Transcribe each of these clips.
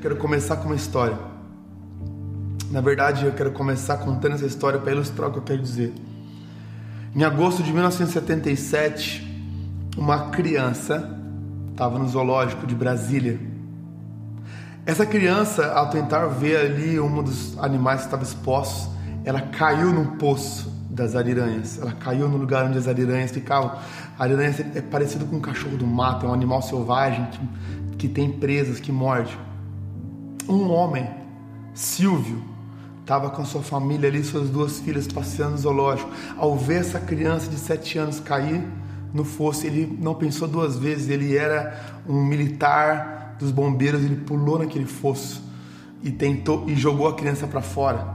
Quero começar com uma história. Na verdade, eu quero começar contando essa história para ilustrar o que eu quero dizer. Em agosto de 1977, uma criança estava no zoológico de Brasília. Essa criança, ao tentar ver ali um dos animais que estava expostos, ela caiu num poço das ariranhas. Ela caiu no lugar onde as ariranhas ficavam. A ariranha é parecido com um cachorro do mato, é um animal selvagem que, que tem presas, que morde. Um homem, Silvio, estava com sua família ali, suas duas filhas passeando no zoológico. Ao ver essa criança de sete anos cair no fosso, ele não pensou duas vezes. Ele era um militar dos bombeiros, ele pulou naquele fosso e tentou e jogou a criança para fora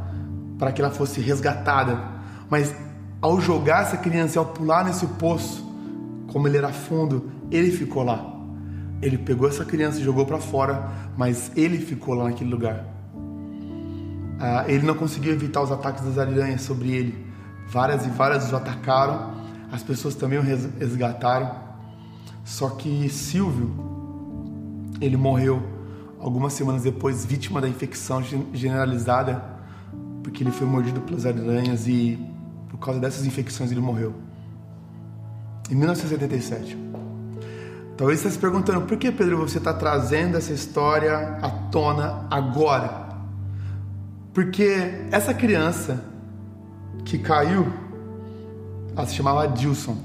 para que ela fosse resgatada mas ao jogar essa criança, ao pular nesse poço, como ele era fundo, ele ficou lá. Ele pegou essa criança e jogou para fora, mas ele ficou lá naquele lugar. Ah, ele não conseguiu evitar os ataques das aranhas sobre ele. Várias e várias o atacaram. As pessoas também o resgataram. Só que Silvio, ele morreu algumas semanas depois, vítima da infecção generalizada, porque ele foi mordido pelas aranhas e por causa dessas infecções ele morreu. Em 1977. Talvez você esteja se perguntando por que, Pedro, você está trazendo essa história à tona agora? Porque essa criança que caiu, ela se chamava Adilson.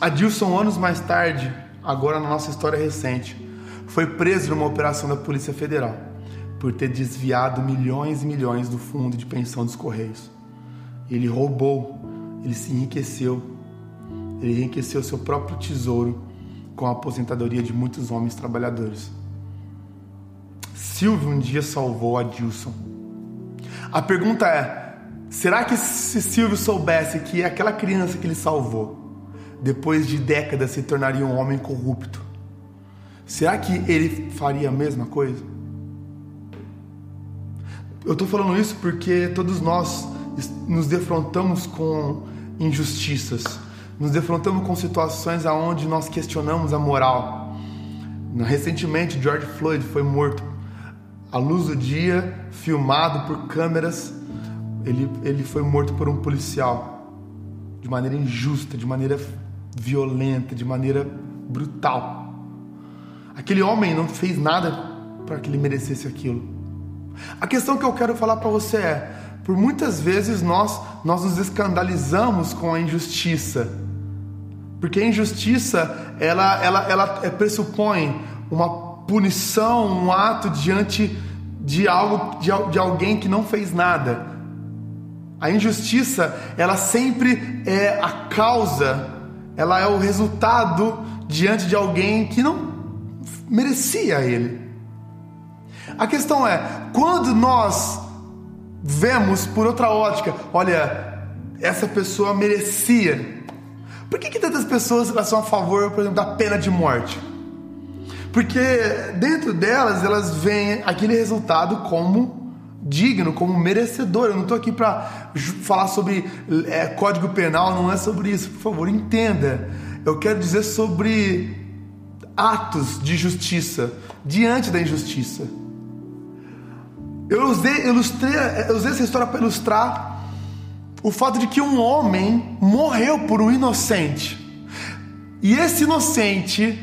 Adilson, anos mais tarde, agora na nossa história recente, foi preso numa operação da Polícia Federal por ter desviado milhões e milhões do fundo de pensão dos Correios. Ele roubou, ele se enriqueceu, ele enriqueceu seu próprio tesouro com a aposentadoria de muitos homens trabalhadores. Silvio um dia salvou Adilson. A pergunta é: será que se Silvio soubesse que aquela criança que ele salvou, depois de décadas se tornaria um homem corrupto, será que ele faria a mesma coisa? Eu estou falando isso porque todos nós nos defrontamos com injustiças, nos defrontamos com situações aonde nós questionamos a moral. Recentemente, George Floyd foi morto à luz do dia, filmado por câmeras. Ele, ele foi morto por um policial de maneira injusta, de maneira violenta, de maneira brutal. Aquele homem não fez nada para que ele merecesse aquilo. A questão que eu quero falar para você é: por muitas vezes nós, nós nos escandalizamos com a injustiça. Porque a injustiça, ela, ela, ela é, pressupõe uma punição, um ato diante de algo de, de alguém que não fez nada. A injustiça, ela sempre é a causa, ela é o resultado diante de alguém que não merecia ele. A questão é, quando nós vemos por outra ótica, olha, essa pessoa merecia. Por que, que tantas pessoas são a favor, por exemplo, da pena de morte? Porque dentro delas elas veem aquele resultado como digno, como merecedor. Eu não estou aqui para falar sobre é, código penal, não é sobre isso. Por favor, entenda. Eu quero dizer sobre atos de justiça diante da injustiça. Eu usei, ilustrei, eu usei essa história para ilustrar o fato de que um homem morreu por um inocente. E esse inocente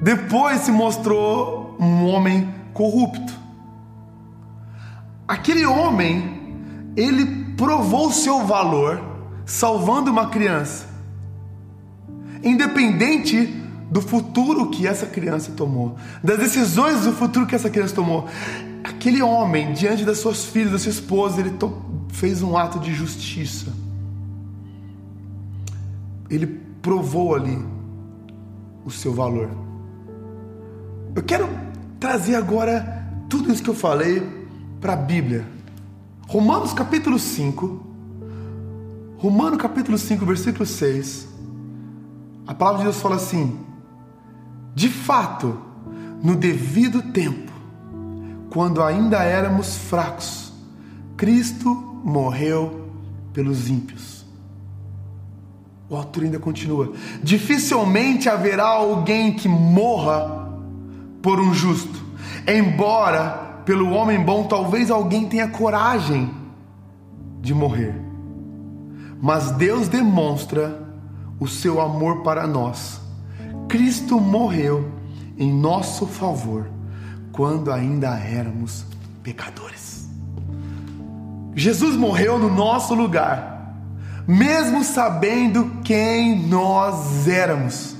depois se mostrou um homem corrupto. Aquele homem, ele provou seu valor salvando uma criança. Independente do futuro que essa criança tomou, das decisões do futuro que essa criança tomou aquele homem, diante das suas filhas, da sua esposa, ele fez um ato de justiça. Ele provou ali o seu valor. Eu quero trazer agora tudo isso que eu falei para a Bíblia. Romanos capítulo 5. Romanos capítulo 5, versículo 6. A palavra de Deus fala assim: De fato, no devido tempo, quando ainda éramos fracos, Cristo morreu pelos ímpios. O autor ainda continua: dificilmente haverá alguém que morra por um justo. Embora pelo homem bom talvez alguém tenha coragem de morrer, mas Deus demonstra o seu amor para nós. Cristo morreu em nosso favor quando ainda éramos pecadores. Jesus morreu no nosso lugar, mesmo sabendo quem nós éramos.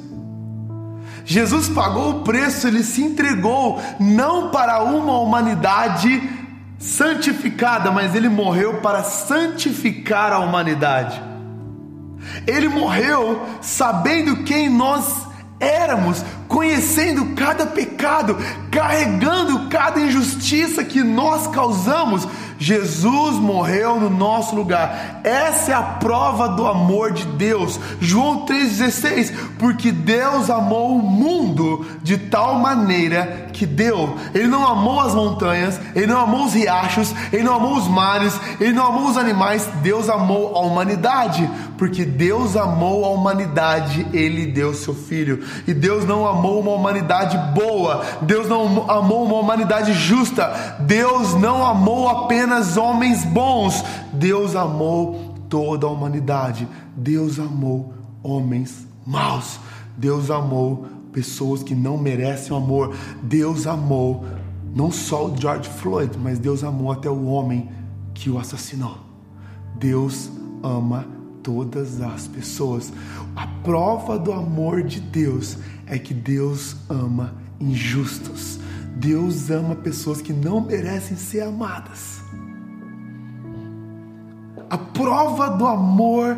Jesus pagou o preço, ele se entregou não para uma humanidade santificada, mas ele morreu para santificar a humanidade. Ele morreu sabendo quem nós éramos, conhecendo cada pecado, carregando cada injustiça que nós causamos, Jesus morreu no nosso lugar. Essa é a prova do amor de Deus. João 3,16: Porque Deus amou o mundo de tal maneira que deu. Ele não amou as montanhas, ele não amou os riachos, ele não amou os mares, ele não amou os animais. Deus amou a humanidade. Porque Deus amou a humanidade, ele deu seu filho. E Deus não amou uma humanidade boa, Deus não amou uma humanidade justa, Deus não amou apenas apenas homens bons. Deus amou toda a humanidade. Deus amou homens maus. Deus amou pessoas que não merecem o amor. Deus amou não só o George Floyd, mas Deus amou até o homem que o assassinou. Deus ama todas as pessoas. A prova do amor de Deus é que Deus ama injustos. Deus ama pessoas que não merecem ser amadas a prova do amor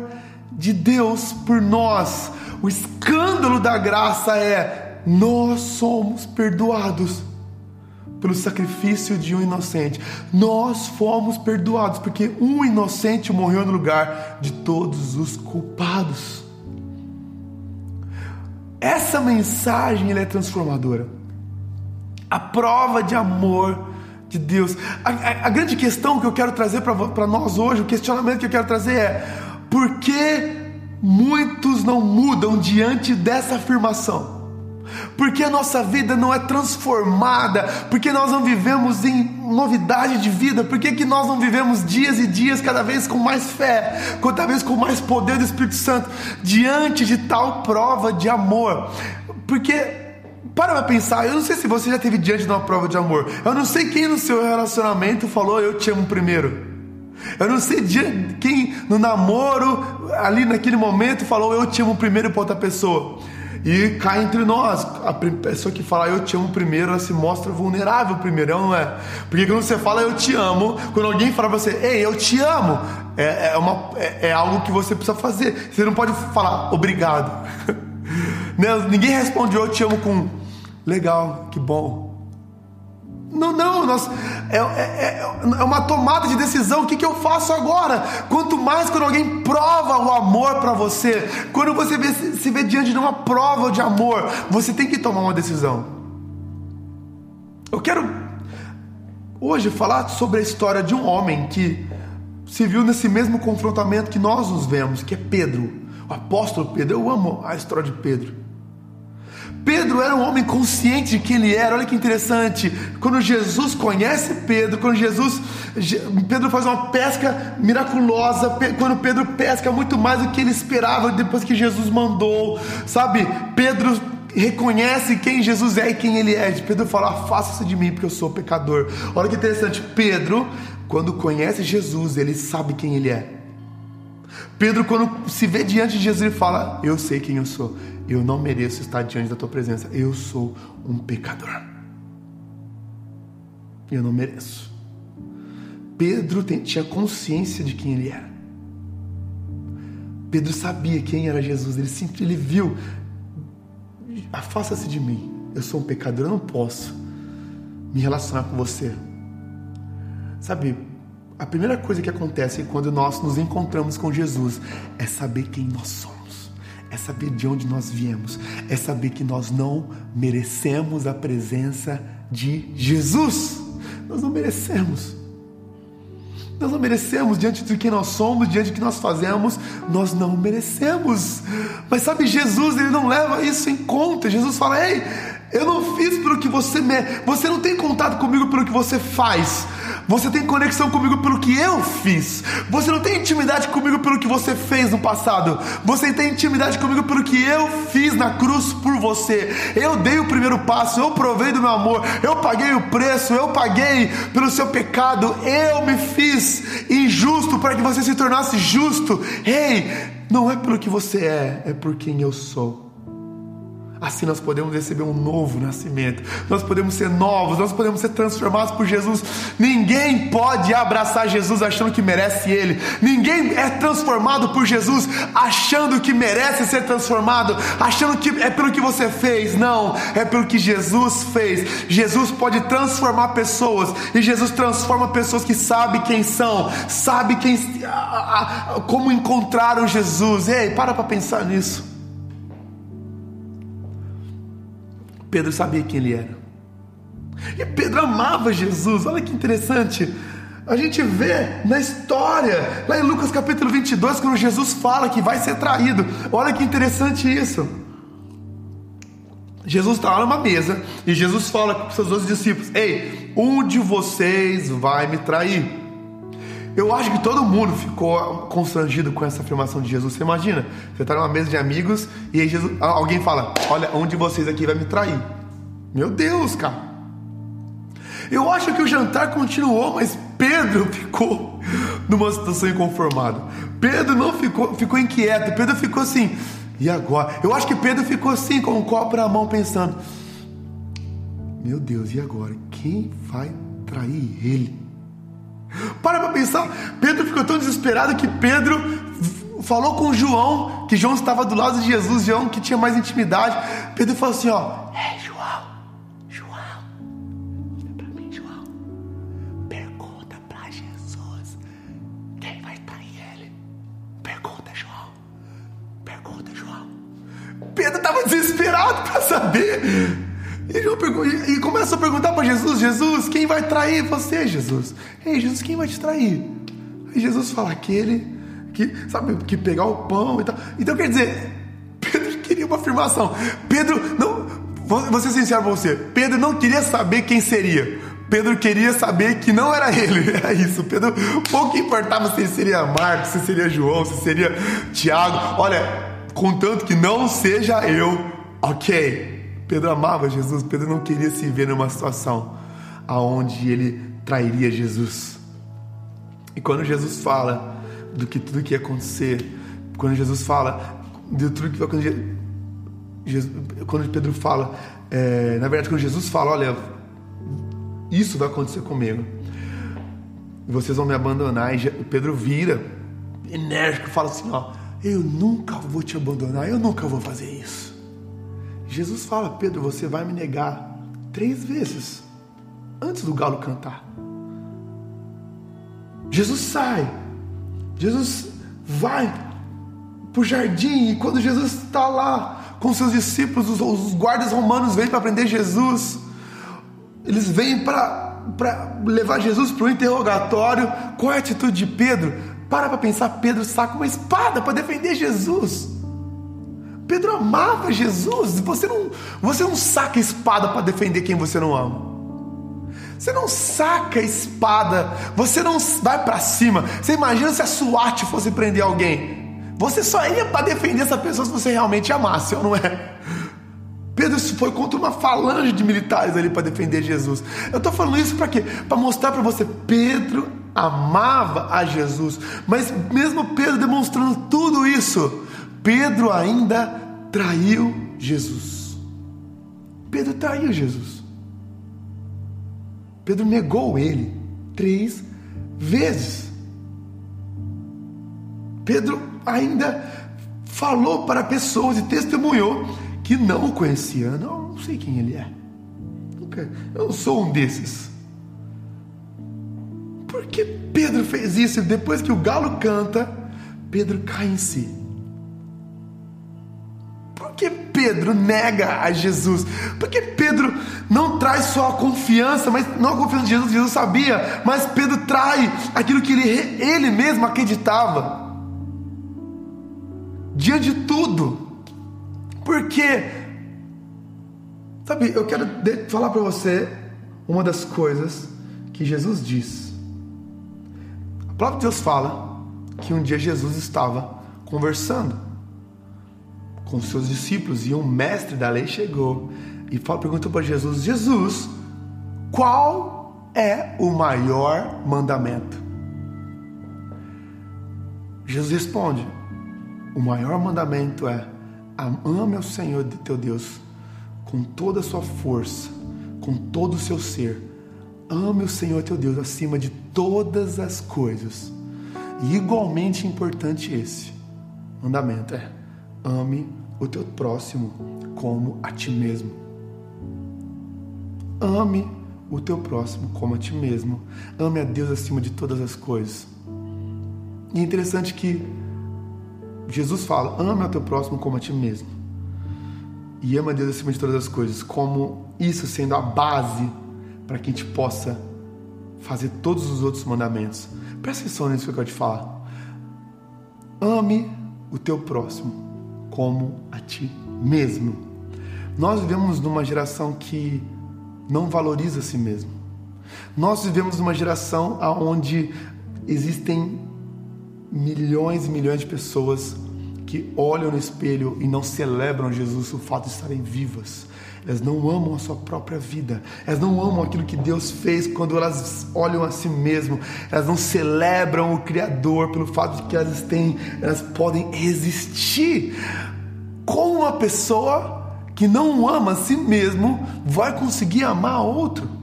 de Deus por nós. O escândalo da graça é: nós somos perdoados pelo sacrifício de um inocente. Nós fomos perdoados porque um inocente morreu no lugar de todos os culpados. Essa mensagem é transformadora. A prova de amor de Deus. A, a, a grande questão que eu quero trazer para nós hoje, o questionamento que eu quero trazer é: por que muitos não mudam diante dessa afirmação? Porque a nossa vida não é transformada? Porque nós não vivemos em novidade de vida? Por que, nós não vivemos dias e dias cada vez com mais fé, cada vez com mais poder do Espírito Santo diante de tal prova de amor? Porque para pra pensar, eu não sei se você já teve diante de uma prova de amor. Eu não sei quem no seu relacionamento falou eu te amo primeiro. Eu não sei quem no namoro, ali naquele momento, falou eu te amo primeiro para outra pessoa. E cá entre nós, a pessoa que fala eu te amo primeiro, ela se mostra vulnerável primeiro, não é? Porque quando você fala eu te amo, quando alguém fala pra você, ei, eu te amo, é, é, uma, é, é algo que você precisa fazer. Você não pode falar obrigado. Né? Ninguém responde eu te amo com legal, que bom. Não, não, nós, é, é, é, uma tomada de decisão. O que, que eu faço agora? Quanto mais quando alguém prova o amor para você, quando você vê, se vê diante de uma prova de amor, você tem que tomar uma decisão. Eu quero hoje falar sobre a história de um homem que se viu nesse mesmo confrontamento que nós nos vemos, que é Pedro, o apóstolo Pedro. Eu amo a história de Pedro. Pedro era um homem consciente de quem ele era. Olha que interessante. Quando Jesus conhece Pedro, quando Jesus Pedro faz uma pesca miraculosa, quando Pedro pesca muito mais do que ele esperava depois que Jesus mandou, sabe? Pedro reconhece quem Jesus é e quem ele é. Pedro fala: "Afasta-se de mim, porque eu sou pecador". Olha que interessante. Pedro, quando conhece Jesus, ele sabe quem ele é. Pedro, quando se vê diante de Jesus, ele fala: Eu sei quem eu sou. Eu não mereço estar diante da tua presença. Eu sou um pecador. Eu não mereço. Pedro tinha consciência de quem ele era. Pedro sabia quem era Jesus. Ele, sempre, ele viu: afasta-se de mim. Eu sou um pecador. Eu não posso me relacionar com você. Sabe, a primeira coisa que acontece quando nós nos encontramos com Jesus é saber quem nós somos é saber de onde nós viemos, é saber que nós não merecemos a presença de Jesus. Nós não merecemos. Nós não merecemos diante de quem nós somos, diante do que nós fazemos, nós não merecemos. Mas sabe, Jesus, ele não leva isso em conta. Jesus fala: "Ei, Eu não fiz pelo que você me... Você não tem contato comigo pelo que você faz. Você tem conexão comigo pelo que eu fiz. Você não tem intimidade comigo pelo que você fez no passado. Você tem intimidade comigo pelo que eu fiz na cruz por você. Eu dei o primeiro passo, eu provei do meu amor, eu paguei o preço, eu paguei pelo seu pecado, eu me fiz injusto para que você se tornasse justo. Ei, não é pelo que você é, é por quem eu sou. Assim nós podemos receber um novo nascimento, nós podemos ser novos, nós podemos ser transformados por Jesus. Ninguém pode abraçar Jesus achando que merece Ele, ninguém é transformado por Jesus achando que merece ser transformado, achando que é pelo que você fez. Não, é pelo que Jesus fez. Jesus pode transformar pessoas e Jesus transforma pessoas que sabem quem são, sabe quem, como encontraram Jesus. Ei, para para pensar nisso. Pedro sabia quem ele era. E Pedro amava Jesus. Olha que interessante. A gente vê na história, lá em Lucas capítulo 22, quando Jesus fala que vai ser traído. Olha que interessante isso. Jesus está lá numa mesa e Jesus fala com seus dois discípulos: Ei, um de vocês vai me trair. Eu acho que todo mundo ficou constrangido com essa afirmação de Jesus. Você imagina? Você está numa mesa de amigos e aí Jesus, alguém fala: Olha, um de vocês aqui vai me trair. Meu Deus, cara. Eu acho que o jantar continuou, mas Pedro ficou numa situação inconformada. Pedro não ficou, ficou inquieto. Pedro ficou assim. E agora? Eu acho que Pedro ficou assim, com um copo na mão, pensando: Meu Deus, e agora? Quem vai trair ele? Para para pensar, Pedro ficou tão desesperado que Pedro falou com João, que João estava do lado de Jesus, João que tinha mais intimidade. Pedro falou assim: ó, é João, João, olha para mim, João, pergunta para Jesus quem vai trair ele. Pergunta, João, pergunta, João. Pedro estava desesperado para saber. E, começa a perguntar para Jesus: Jesus, quem vai trair você, Jesus? Ei, Jesus, quem vai te trair? Aí Jesus fala: aquele que, sabe, que pegar o pão e tal. Então quer dizer, Pedro queria uma afirmação. Pedro, não, vou ser sincero para você: Pedro não queria saber quem seria. Pedro queria saber que não era ele, era isso. Pedro pouco importava se seria Marcos, se seria João, se seria Tiago. Olha, contanto que não seja eu, ok. Pedro amava Jesus, Pedro não queria se ver numa situação aonde ele trairia Jesus. E quando Jesus fala do que tudo que ia acontecer, quando Jesus fala de tudo que vai acontecer, Jesus, quando Pedro fala, é, na verdade, quando Jesus fala, olha, isso vai acontecer comigo, vocês vão me abandonar, e Pedro vira, enérgico, fala assim: ó, eu nunca vou te abandonar, eu nunca vou fazer isso. Jesus fala: Pedro, você vai me negar três vezes antes do galo cantar. Jesus sai, Jesus vai para o jardim, e quando Jesus está lá com seus discípulos, os, os guardas romanos vêm para prender Jesus, eles vêm para levar Jesus para o interrogatório. Qual é a atitude de Pedro? Para para pensar, Pedro saca uma espada para defender Jesus. Pedro amava Jesus. Você não, você não saca espada para defender quem você não ama. Você não saca espada, você não vai para cima. Você imagina se a SWAT fosse prender alguém? Você só ia para defender essa pessoa se você realmente amasse, ou não é? Pedro foi contra uma falange de militares ali para defender Jesus. Eu estou falando isso para quê? Para mostrar para você, Pedro amava a Jesus, mas mesmo Pedro demonstrando tudo isso, Pedro ainda traiu Jesus. Pedro traiu Jesus. Pedro negou ele três vezes. Pedro ainda falou para pessoas e testemunhou que não o conhecia. Não, não sei quem ele é. Eu não sou um desses. Por que Pedro fez isso? Depois que o galo canta, Pedro cai em si Pedro nega a Jesus? Porque Pedro não traz só a confiança, mas não a confiança de Jesus, Jesus sabia, mas Pedro trai aquilo que ele, ele mesmo acreditava. Diante de tudo. Porque Sabe, eu quero falar para você uma das coisas que Jesus diz. Palavra de Deus fala que um dia Jesus estava conversando com seus discípulos e um mestre da lei chegou e perguntou para Jesus: Jesus, qual é o maior mandamento? Jesus responde: O maior mandamento é ame ao Senhor teu Deus com toda a sua força, com todo o seu ser. Ame o Senhor teu Deus acima de todas as coisas. E igualmente importante esse mandamento é: ame o teu próximo como a ti mesmo. Ame o teu próximo como a ti mesmo. Ame a Deus acima de todas as coisas. E é interessante que Jesus fala: ame o teu próximo como a ti mesmo. E ama a Deus acima de todas as coisas, como isso sendo a base para que a gente possa fazer todos os outros mandamentos. Presta atenção nisso que eu quero te falar. Ame o teu próximo como a ti mesmo. Nós vivemos numa geração que não valoriza a si mesmo. Nós vivemos numa geração onde existem milhões e milhões de pessoas que olham no espelho e não celebram Jesus o fato de estarem vivas. Elas não amam a sua própria vida. Elas não amam aquilo que Deus fez quando elas olham a si mesmo. Elas não celebram o Criador pelo fato de que elas têm, elas podem existir. Como uma pessoa que não ama a si mesmo vai conseguir amar outro?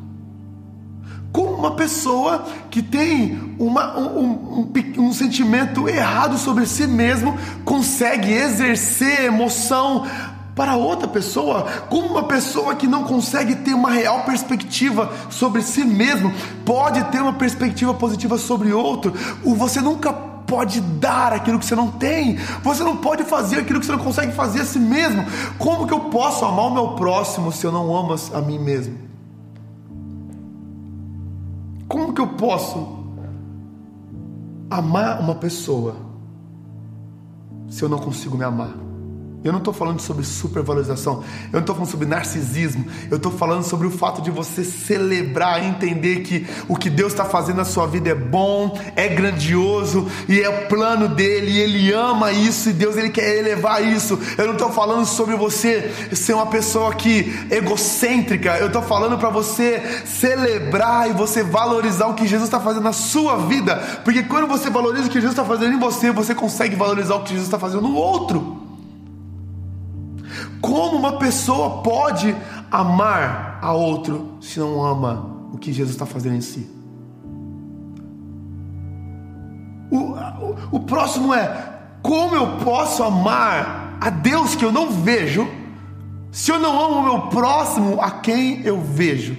Como uma pessoa que tem uma, um, um, um, sentimento errado sobre si mesmo consegue exercer emoção para outra pessoa? Como uma pessoa que não consegue ter uma real perspectiva sobre si mesmo pode ter uma perspectiva positiva sobre outro? Você nunca pode dar aquilo que você não tem. Você não pode fazer aquilo que você não consegue fazer a si mesmo. Como que eu posso amar o meu próximo se eu não amo a mim mesmo? Como que eu posso amar uma pessoa se eu não consigo me amar? Eu não estou falando sobre supervalorização, eu não estou falando sobre narcisismo, eu estou falando sobre o fato de você celebrar entender que o que Deus está fazendo na sua vida é bom, é grandioso e é o plano dele, e ele ama isso e Deus ele quer elevar isso. Eu não estou falando sobre você ser uma pessoa que egocêntrica, eu estou falando para você celebrar e você valorizar o que Jesus está fazendo na sua vida, porque quando você valoriza o que Jesus está fazendo em você, você consegue valorizar o que Jesus está fazendo no outro. Como uma pessoa pode amar a outro se não ama o que Jesus está fazendo em si? O, o, o próximo é: como eu posso amar a Deus que eu não vejo se eu não amo o meu próximo a quem eu vejo?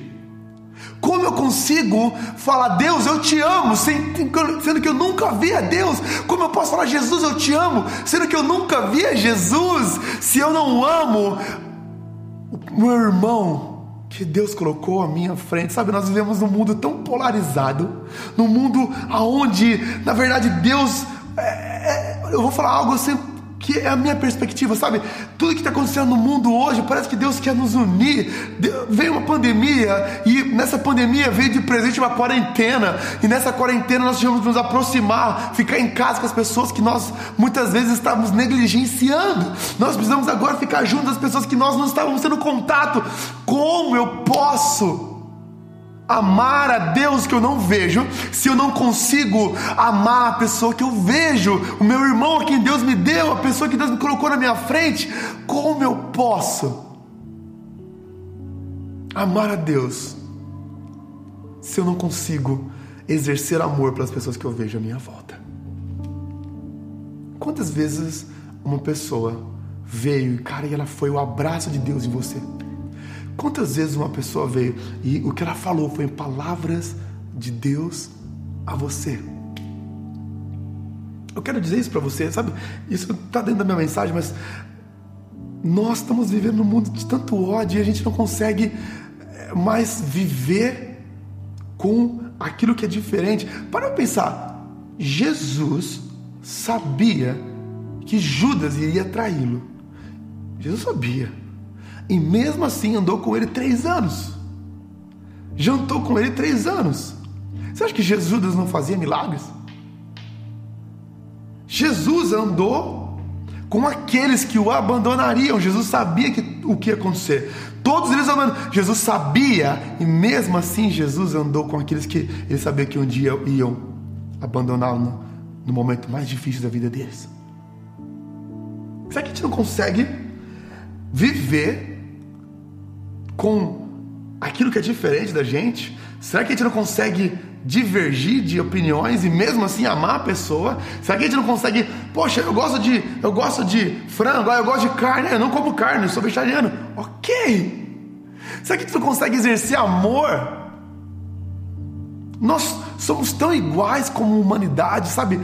Como eu consigo falar, Deus, eu te amo, sendo que eu nunca vi a Deus? Como eu posso falar, Jesus, eu te amo, sendo que eu nunca vi a Jesus? Se eu não amo o meu irmão que Deus colocou à minha frente, sabe? Nós vivemos num mundo tão polarizado, num mundo aonde, na verdade, Deus. É, é, eu vou falar algo assim que é a minha perspectiva, sabe? Tudo que está acontecendo no mundo hoje, parece que Deus quer nos unir. Veio uma pandemia e nessa pandemia veio de presente uma quarentena. E nessa quarentena nós tivemos que nos aproximar, ficar em casa com as pessoas que nós muitas vezes estávamos negligenciando. Nós precisamos agora ficar junto das pessoas que nós não estávamos tendo contato. Como eu posso? Amar a Deus que eu não vejo, se eu não consigo amar a pessoa que eu vejo, o meu irmão a quem Deus me deu, a pessoa que Deus me colocou na minha frente, como eu posso amar a Deus se eu não consigo exercer amor pelas pessoas que eu vejo à minha volta? Quantas vezes uma pessoa veio, cara, e ela foi o abraço de Deus em você? Quantas vezes uma pessoa veio e o que ela falou foi palavras de Deus a você? Eu quero dizer isso para você, sabe? Isso está dentro da minha mensagem, mas nós estamos vivendo num mundo de tanto ódio e a gente não consegue eh, mais viver com aquilo que é diferente. Para eu pensar, Jesus sabia que Judas iria traí-lo. Jesus sabia. E mesmo assim andou com ele três anos. Jantou com ele três anos. Você acha que Jesus não fazia milagres? Jesus andou com aqueles que o abandonariam. Jesus sabia que, o que ia acontecer. Todos eles andando. Jesus sabia, e mesmo assim Jesus andou com aqueles que ele sabia que um dia iam abandoná-lo no, no momento mais difícil da vida deles. Será que a gente não consegue viver com aquilo que é diferente da gente? Será que a gente não consegue divergir de opiniões e mesmo assim amar a pessoa? Será que a gente não consegue, poxa, eu gosto de, eu gosto de frango, eu gosto de carne, eu não como carne, eu sou vegetariano. OK. Será que a gente não consegue exercer amor? Nós somos tão iguais como humanidade, sabe?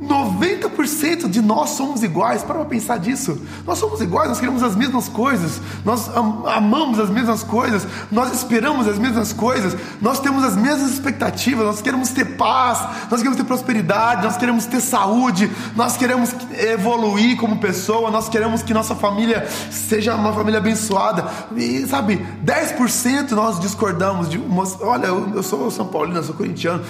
90% de nós somos iguais. Para pensar disso. Nós somos iguais, nós queremos as mesmas coisas, nós amamos as mesmas coisas, nós esperamos as mesmas coisas, nós temos as mesmas expectativas, nós queremos ter paz, nós queremos ter prosperidade, nós queremos ter saúde, nós queremos evoluir como pessoa, nós queremos que nossa família seja uma família abençoada. E sabe, 10% nós discordamos de uma, olha, eu sou São Paulino, eu sou corintiano,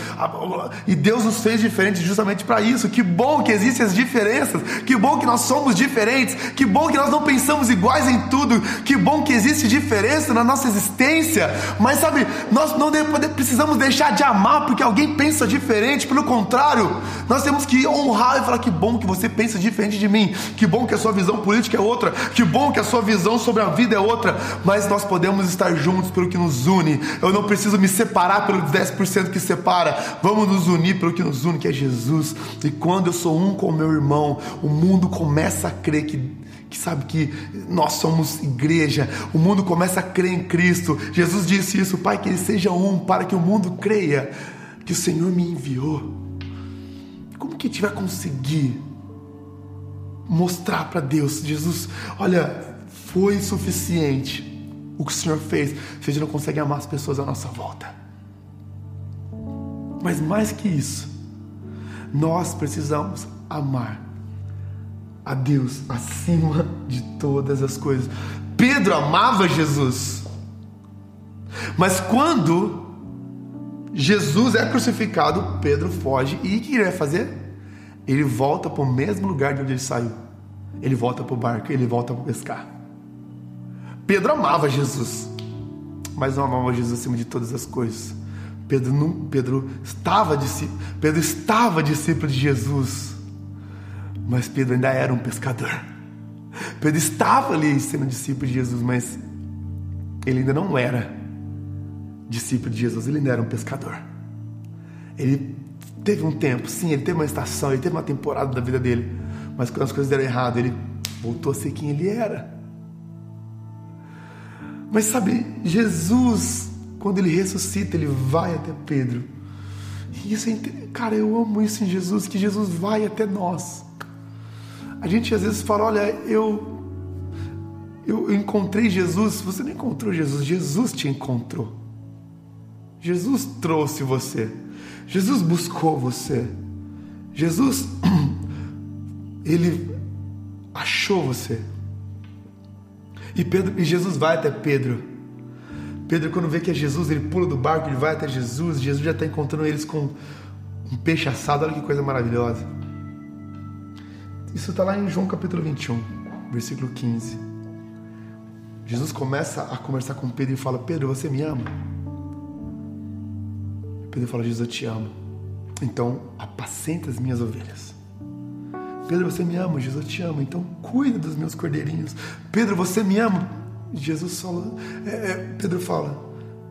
e Deus nos fez diferente justamente para isso que bom que existem as diferenças, que bom que nós somos diferentes, que bom que nós não pensamos iguais em tudo, que bom que existe diferença na nossa existência. Mas sabe, nós não precisamos deixar de amar porque alguém pensa diferente, pelo contrário, nós temos que honrar e falar que bom que você pensa diferente de mim, que bom que a sua visão política é outra, que bom que a sua visão sobre a vida é outra, mas nós podemos estar juntos pelo que nos une. Eu não preciso me separar pelo 10% que separa. Vamos nos unir pelo que nos une, que é Jesus. E quando eu sou um com meu irmão, o mundo começa a crer que, que sabe que nós somos igreja, o mundo começa a crer em Cristo. Jesus disse isso, Pai, que ele seja um, para que o mundo creia que o Senhor me enviou. Como que a gente vai conseguir mostrar para Deus, Jesus, olha, foi suficiente o que o Senhor fez, se a gente não consegue amar as pessoas à nossa volta. Mas mais que isso, nós precisamos amar a Deus acima de todas as coisas. Pedro amava Jesus. Mas quando Jesus é crucificado, Pedro foge e o que ele vai fazer? Ele volta para o mesmo lugar de onde ele saiu. Ele volta para o barco, ele volta para pescar. Pedro amava Jesus, mas não amava Jesus acima de todas as coisas. Pedro, não, Pedro, estava Pedro estava discípulo de Jesus, mas Pedro ainda era um pescador. Pedro estava ali sendo discípulo de Jesus, mas ele ainda não era discípulo de Jesus, ele ainda era um pescador. Ele teve um tempo, sim, ele teve uma estação, ele teve uma temporada da vida dele, mas quando as coisas deram errado, ele voltou a ser quem ele era. Mas sabe, Jesus quando ele ressuscita, ele vai até Pedro. E isso é, cara, eu amo isso em Jesus, que Jesus vai até nós. A gente às vezes fala, olha, eu eu encontrei Jesus, você não encontrou Jesus, Jesus te encontrou. Jesus trouxe você. Jesus buscou você. Jesus ele achou você. E Pedro e Jesus vai até Pedro. Pedro, quando vê que é Jesus, ele pula do barco, ele vai até Jesus. Jesus já está encontrando eles com um peixe assado. Olha que coisa maravilhosa. Isso está lá em João capítulo 21, versículo 15. Jesus começa a conversar com Pedro e fala: Pedro, você me ama? Pedro fala: Jesus, eu te amo. Então, apacenta as minhas ovelhas. Pedro, você me ama? Jesus, eu te amo. Então, cuida dos meus cordeirinhos. Pedro, você me ama? Jesus fala, é, é, Pedro fala,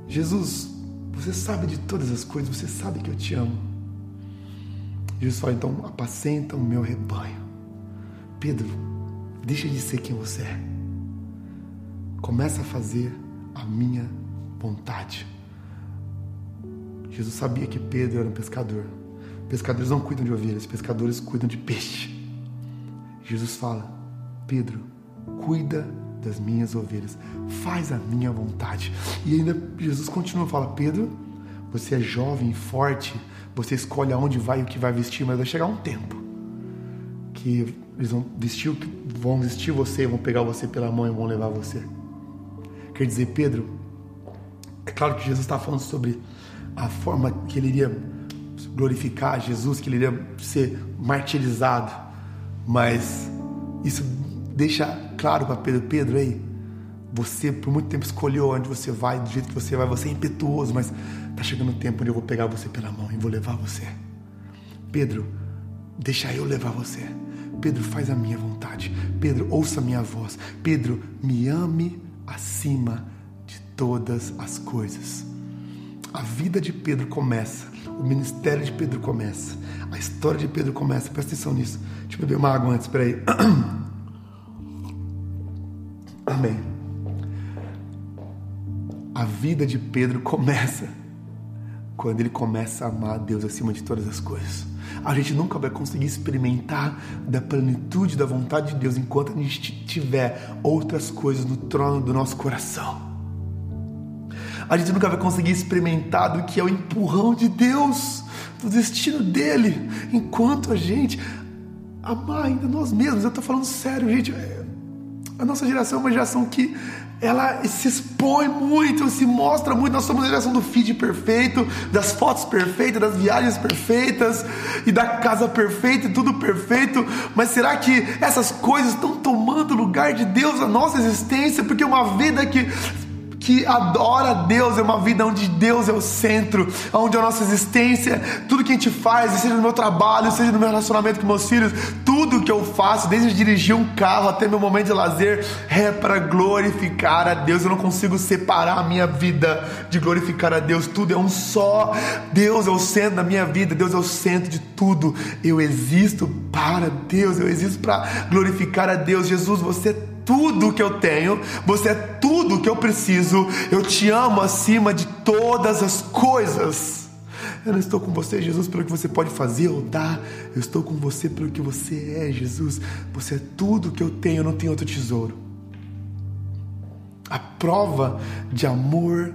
Jesus, você sabe de todas as coisas, você sabe que eu te amo. Jesus fala, então apacenta o meu rebanho. Pedro, deixa de ser quem você é. Começa a fazer a minha vontade. Jesus sabia que Pedro era um pescador. Pescadores não cuidam de ovelhas, pescadores cuidam de peixe. Jesus fala: Pedro, cuida das minhas ovelhas, faz a minha vontade. E ainda Jesus continua a falar: Pedro, você é jovem, forte, você escolhe aonde vai e o que vai vestir, mas vai chegar um tempo que Eles vão vestir, vão vestir você, vão pegar você pela mão e vão levar você. Quer dizer, Pedro, é claro que Jesus está falando sobre a forma que ele iria glorificar Jesus, que ele iria ser martirizado, mas isso deixa claro para Pedro: Pedro, aí, você por muito tempo escolheu onde você vai, do jeito que você vai, você é impetuoso, mas está chegando o tempo onde eu vou pegar você pela mão e vou levar você. Pedro, deixa eu levar você. Pedro, faz a minha vontade. Pedro, ouça a minha voz. Pedro, me ame acima de todas as coisas. A vida de Pedro começa, o ministério de Pedro começa, a história de Pedro começa. Presta atenção nisso. Deixa eu beber uma água antes, peraí. Amém. A vida de Pedro começa quando ele começa a amar a Deus acima de todas as coisas. A gente nunca vai conseguir experimentar da plenitude da vontade de Deus enquanto a gente tiver outras coisas no trono do nosso coração. A gente nunca vai conseguir experimentar do que é o empurrão de Deus, do destino dele, enquanto a gente amar ainda nós mesmos. Eu estou falando sério, gente. A nossa geração é uma geração que ela se expõe muito, se mostra muito. Nós somos a geração do feed perfeito, das fotos perfeitas, das viagens perfeitas e da casa perfeita e tudo perfeito. Mas será que essas coisas estão tomando lugar de Deus na nossa existência? Porque uma vida que que adora Deus, é uma vida onde Deus é o centro, onde a nossa existência, tudo que a gente faz, seja no meu trabalho, seja no meu relacionamento com meus filhos, tudo que eu faço, desde dirigir um carro até meu momento de lazer, é para glorificar a Deus. Eu não consigo separar a minha vida de glorificar a Deus, tudo é um só. Deus é o centro da minha vida, Deus é o centro de tudo. Eu existo para Deus, eu existo para glorificar a Deus. Jesus, você é tudo que eu tenho, você é tudo que eu preciso. Eu te amo acima de todas as coisas. Eu não estou com você, Jesus, pelo que você pode fazer ou dar. Eu estou com você pelo que você é, Jesus. Você é tudo que eu tenho, eu não tenho outro tesouro. A prova de amor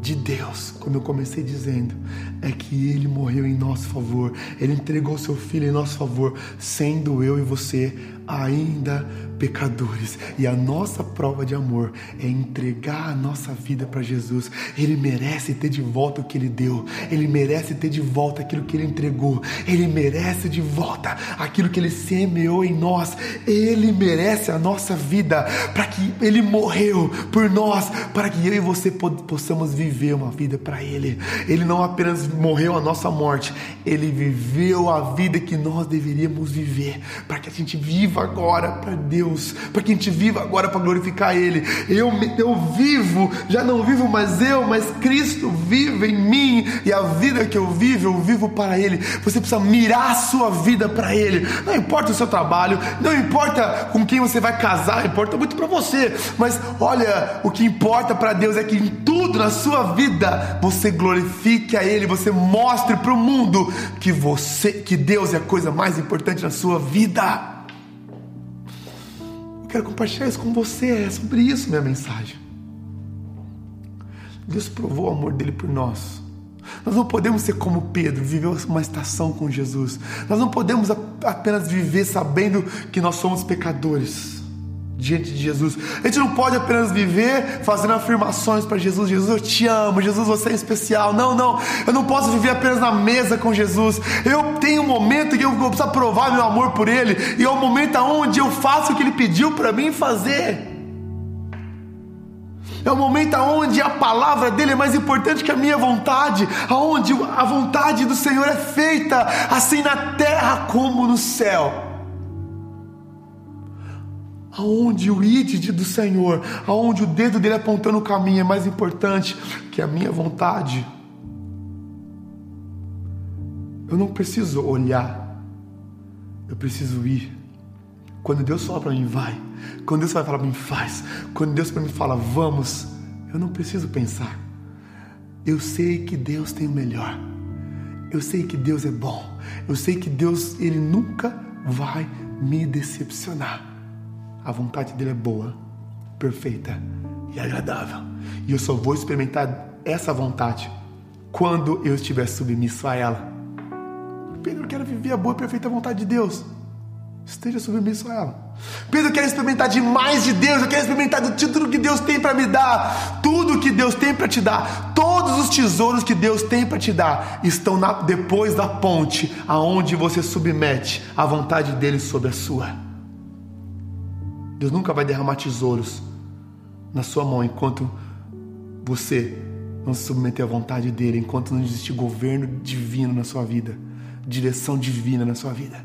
de Deus, como eu comecei dizendo, é que Ele morreu em nosso favor, Ele entregou seu Filho em nosso favor, sendo eu e você ainda pecadores. E a nossa prova de amor é entregar a nossa vida para Jesus. Ele merece ter de volta o que Ele deu, Ele merece ter de volta aquilo que Ele entregou, Ele merece de volta aquilo que Ele semeou em nós, Ele merece a nossa vida, para que Ele morreu por nós, para que eu e você possamos viver uma vida para Ele. Ele não apenas morreu a nossa morte, Ele viveu a vida que nós deveríamos viver, para que a gente viva agora para Deus, para que a gente viva agora para glorificar Ele. Eu, eu vivo, já não vivo mais eu, mas Cristo vive em mim, e a vida que eu vivo, eu vivo para Ele. Você precisa mirar a sua vida para Ele. Não importa o seu trabalho, não importa com quem você vai casar, importa muito para você, mas olha, o que importa para Deus é que em tudo na sua vida você glorifique a Ele, você mostre para o mundo que você, que Deus é a coisa mais importante na sua vida. Quero compartilhar isso com você. É sobre isso minha mensagem. Deus provou o amor dele por nós. Nós não podemos ser como Pedro, viver uma estação com Jesus. Nós não podemos apenas viver sabendo que nós somos pecadores diante de Jesus. A gente não pode apenas viver fazendo afirmações para Jesus: Jesus, eu te amo, Jesus, você é especial. Não, não, eu não posso viver apenas na mesa com Jesus. Eu tenho um momento que eu vou precisar provar meu amor por Ele, e é o um momento onde eu faço o que Ele pediu para mim fazer. É o momento onde a palavra dele é mais importante que a minha vontade, aonde a vontade do Senhor é feita, assim na terra como no céu aonde o id do Senhor, aonde o dedo dele apontando o caminho é mais importante que a minha vontade. Eu não preciso olhar, eu preciso ir. Quando Deus fala para mim, vai. Quando Deus vai falar para mim, faz. Quando Deus para mim fala, vamos. Eu não preciso pensar. Eu sei que Deus tem o melhor. Eu sei que Deus é bom. Eu sei que Deus, Ele nunca vai me decepcionar. A vontade dele é boa, perfeita e agradável. E eu só vou experimentar essa vontade quando eu estiver submisso a ela. Pedro, quero viver a boa e perfeita vontade de Deus. Esteja submisso a ela. Pedro, eu quero experimentar demais de Deus, eu quero experimentar de tudo que Deus tem para me dar, tudo que Deus tem para te dar, todos os tesouros que Deus tem para te dar estão na, depois da ponte, aonde você submete a vontade dele sobre a sua. Deus nunca vai derramar tesouros na sua mão enquanto você não se submeter à vontade dele, enquanto não existir governo divino na sua vida, direção divina na sua vida.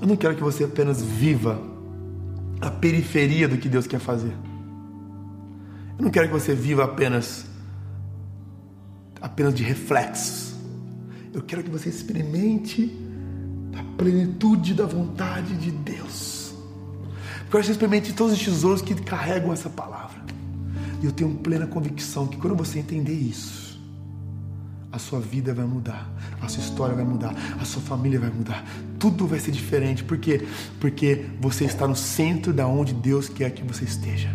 Eu não quero que você apenas viva a periferia do que Deus quer fazer. Eu não quero que você viva apenas apenas de reflexos. Eu quero que você experimente a plenitude da vontade de Deus. Eu que você experimente todos os tesouros que carregam essa palavra. E eu tenho plena convicção que quando você entender isso, a sua vida vai mudar, a sua história vai mudar, a sua família vai mudar, tudo vai ser diferente. Por quê? Porque você está no centro da onde Deus quer que você esteja.